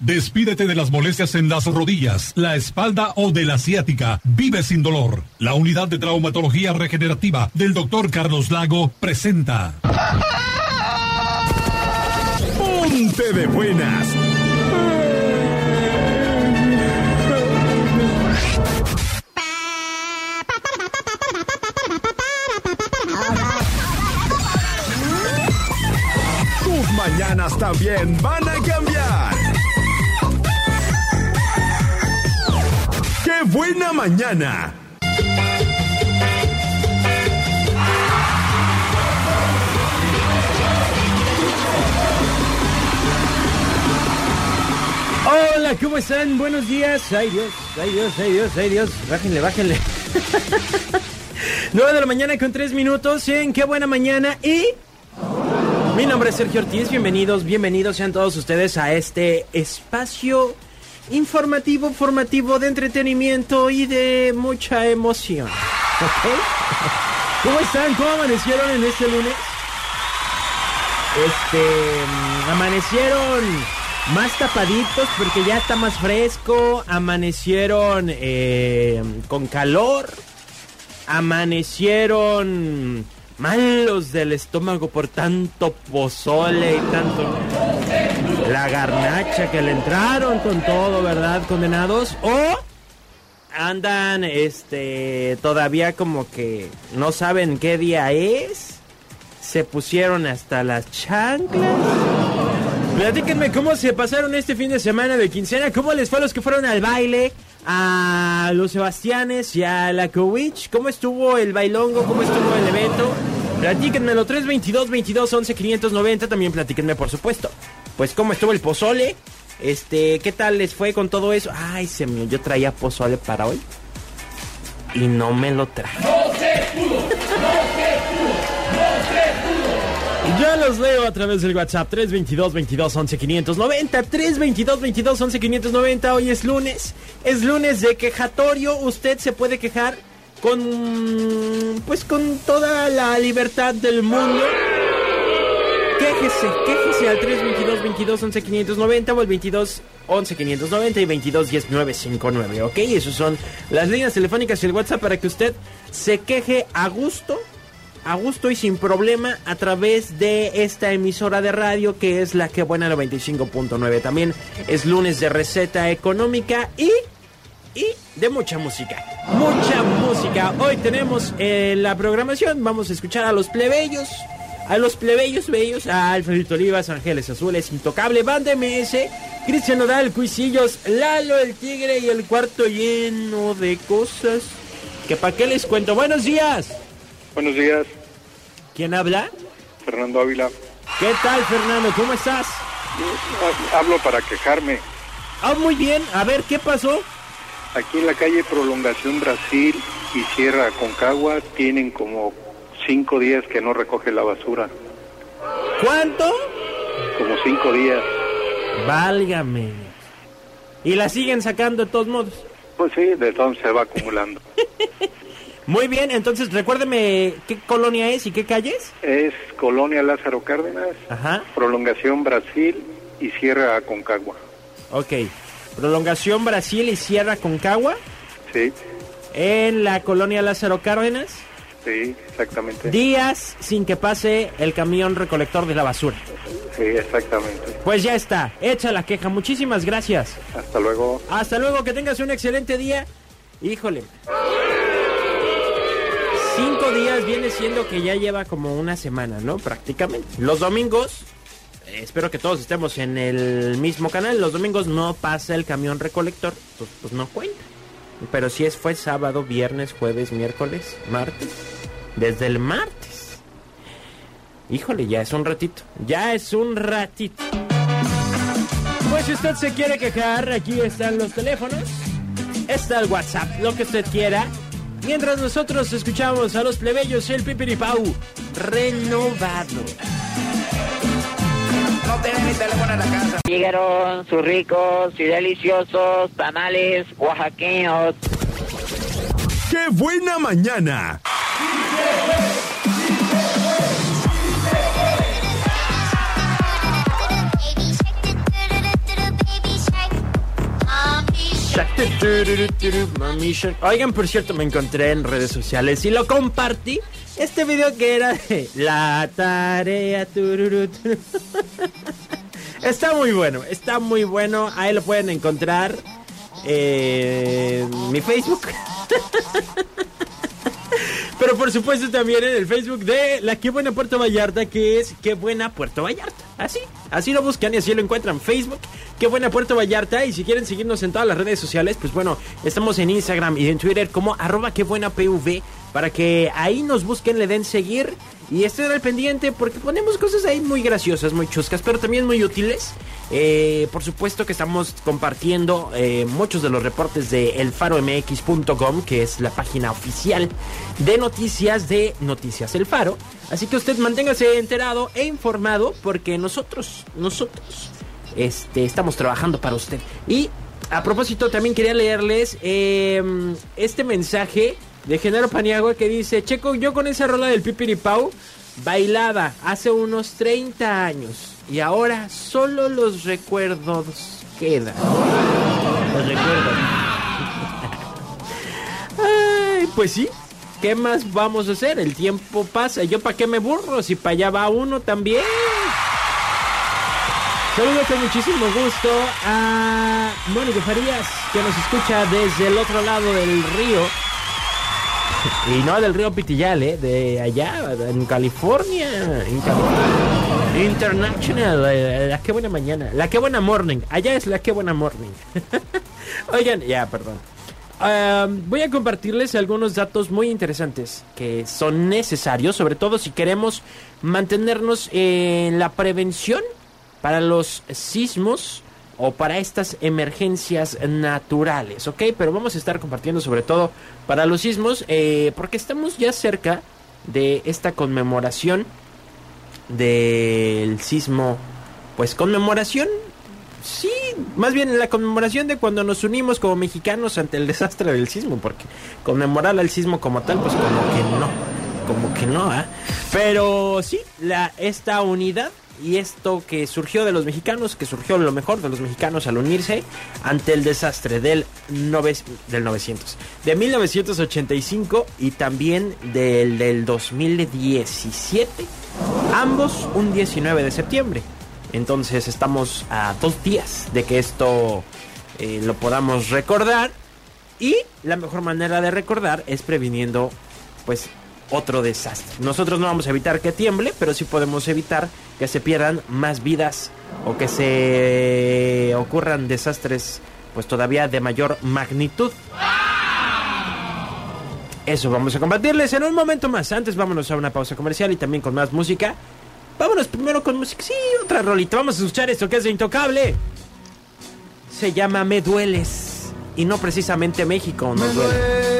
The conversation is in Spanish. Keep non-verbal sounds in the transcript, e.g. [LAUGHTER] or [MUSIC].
Despídete de las molestias en las rodillas, la espalda o de la ciática. Vive sin dolor. La unidad de traumatología regenerativa del doctor Carlos Lago presenta. Ponte de buenas. Tus mañanas también van a buena mañana! Hola, ¿cómo están? Buenos días. Ay Dios, ay Dios, ay Dios, ay Dios. Bájenle, bájenle. [LAUGHS] 9 de la mañana con 3 minutos en Qué buena mañana y... Mi nombre es Sergio Ortiz, bienvenidos, bienvenidos sean todos ustedes a este espacio informativo, formativo, de entretenimiento y de mucha emoción. ¿Ok? ¿Cómo están? ¿Cómo amanecieron en este lunes? Este, mm, amanecieron más tapaditos porque ya está más fresco, amanecieron eh, con calor, amanecieron malos del estómago por tanto pozole y tanto la garnacha que le entraron con todo, ¿verdad? Condenados o andan este todavía como que no saben qué día es. Se pusieron hasta las chanclas. Platíquenme cómo se pasaron este fin de semana de quincena, cómo les fue a los que fueron al baile, a los Sebastianes y a la Cowich, cómo estuvo el bailongo, cómo estuvo el evento. Platíquenmelo 322 22 11 590, también platíquenme por supuesto. Pues cómo estuvo el pozole, este, qué tal les fue con todo eso. Ay, se me, yo traía pozole para hoy y no me lo traje. Ya los leo a través del WhatsApp 322 22 11 590 322 22 11 590 Hoy es lunes, es lunes de quejatorio Usted se puede quejar con pues con toda la libertad del mundo Quéjese, quéjese al 322 22 11 590 o al 22 11 590 y 22 10 959 ¿Ok? Esas son las líneas telefónicas y el WhatsApp para que usted se queje a gusto a gusto y sin problema a través de esta emisora de radio que es la que buena 95.9. También es lunes de receta económica y y de mucha música. Mucha música. Hoy tenemos eh, la programación. Vamos a escuchar a los plebeyos. A los plebeyos bellos. A Alfredito Olivas, Ángeles Azules, Intocable, Banda MS, Cristian Nodal, Cuisillos, Lalo el Tigre y el cuarto lleno de cosas. Que para qué les cuento. Buenos días. Buenos días, ¿Quién habla? Fernando Ávila. ¿Qué tal, Fernando? ¿Cómo estás? Ha- Hablo para quejarme. Ah, muy bien. A ver, ¿qué pasó? Aquí en la calle Prolongación Brasil y Sierra Concagua tienen como cinco días que no recoge la basura. ¿Cuánto? Como cinco días. Válgame. Y la siguen sacando de todos modos. Pues sí, de todo se va acumulando. [LAUGHS] Muy bien, entonces recuérdeme qué colonia es y qué calles. Es Colonia Lázaro Cárdenas, Ajá, Prolongación Brasil y Sierra Concagua. ok. Prolongación Brasil y Sierra Concagua Sí, en la colonia Lázaro Cárdenas. Sí, exactamente. Días sin que pase el camión recolector de la basura. Sí, exactamente. Pues ya está, hecha la queja. Muchísimas gracias. Hasta luego. Hasta luego, que tengas un excelente día. Híjole. Cinco días viene siendo que ya lleva como una semana, ¿no? Prácticamente. Los domingos, eh, espero que todos estemos en el mismo canal. Los domingos no pasa el camión recolector, pues, pues no cuenta. Pero si es fue sábado, viernes, jueves, miércoles, martes. Desde el martes. Híjole, ya es un ratito. Ya es un ratito. Pues si usted se quiere quejar, aquí están los teléfonos. Está el WhatsApp, lo que usted quiera. Mientras nosotros escuchamos a los plebeyos el pipiripau renovado. No tienen ni teléfono en la casa. Llegaron sus ricos y deliciosos tamales oaxaqueños. ¡Qué buena mañana! Oigan, por cierto, me encontré en redes sociales y lo compartí. Este video que era de la tarea. [LAUGHS] Está muy bueno, está muy bueno. Ahí lo pueden encontrar en mi Facebook. [LAUGHS] Pero por supuesto también en el Facebook de la Qué Buena Puerto Vallarta, que es Qué Buena Puerto Vallarta. Así, así lo buscan y así lo encuentran. Facebook, Qué Buena Puerto Vallarta. Y si quieren seguirnos en todas las redes sociales, pues bueno, estamos en Instagram y en Twitter como arroba Qué Buena PV. Para que ahí nos busquen, le den seguir y estén al pendiente porque ponemos cosas ahí muy graciosas, muy chuscas, pero también muy útiles. Eh, por supuesto que estamos compartiendo eh, muchos de los reportes de elfaromx.com, que es la página oficial de noticias de Noticias El Faro. Así que usted manténgase enterado e informado porque nosotros, nosotros, este, estamos trabajando para usted. Y a propósito, también quería leerles eh, este mensaje de Genaro Paniagua que dice, Checo, yo con esa rola del Pipiripau bailaba hace unos 30 años y ahora solo los recuerdos quedan. Los recuerdos. Ay, pues sí. ¿Qué más vamos a hacer? El tiempo pasa. ¿Yo para qué me burro? Si para allá va uno también. Saludos con muchísimo gusto a Mónica Farías, que nos escucha desde el otro lado del río. [LAUGHS] Y no del río Pitillal, ¿eh? De allá, en California. En California. International. eh, La que buena mañana. La que buena morning. Allá es la que buena morning. [LAUGHS] Oigan, ya, perdón. Voy a compartirles algunos datos muy interesantes que son necesarios, sobre todo si queremos mantenernos en la prevención para los sismos o para estas emergencias naturales, ¿ok? Pero vamos a estar compartiendo sobre todo para los sismos, eh, porque estamos ya cerca de esta conmemoración del sismo, pues conmemoración, sí, más bien la conmemoración de cuando nos unimos como mexicanos ante el desastre del sismo, porque conmemorar al sismo como tal, pues como que no, como que no, ¿ah? Pero sí, la, esta unidad y esto que surgió de los mexicanos, que surgió lo mejor de los mexicanos al unirse ante el desastre del, nove, del 900, de 1985 y también del, del 2017, ambos un 19 de septiembre. Entonces estamos a dos días de que esto eh, lo podamos recordar y la mejor manera de recordar es previniendo pues otro desastre. Nosotros no vamos a evitar que tiemble, pero sí podemos evitar que se pierdan más vidas o que se ocurran desastres pues todavía de mayor magnitud. Eso vamos a compartirles en un momento más. Antes vámonos a una pausa comercial y también con más música. Vámonos primero con música. Sí, otra rolita. Vamos a escuchar esto que es de Intocable. Se llama Me Dueles. Y no precisamente México nos duele.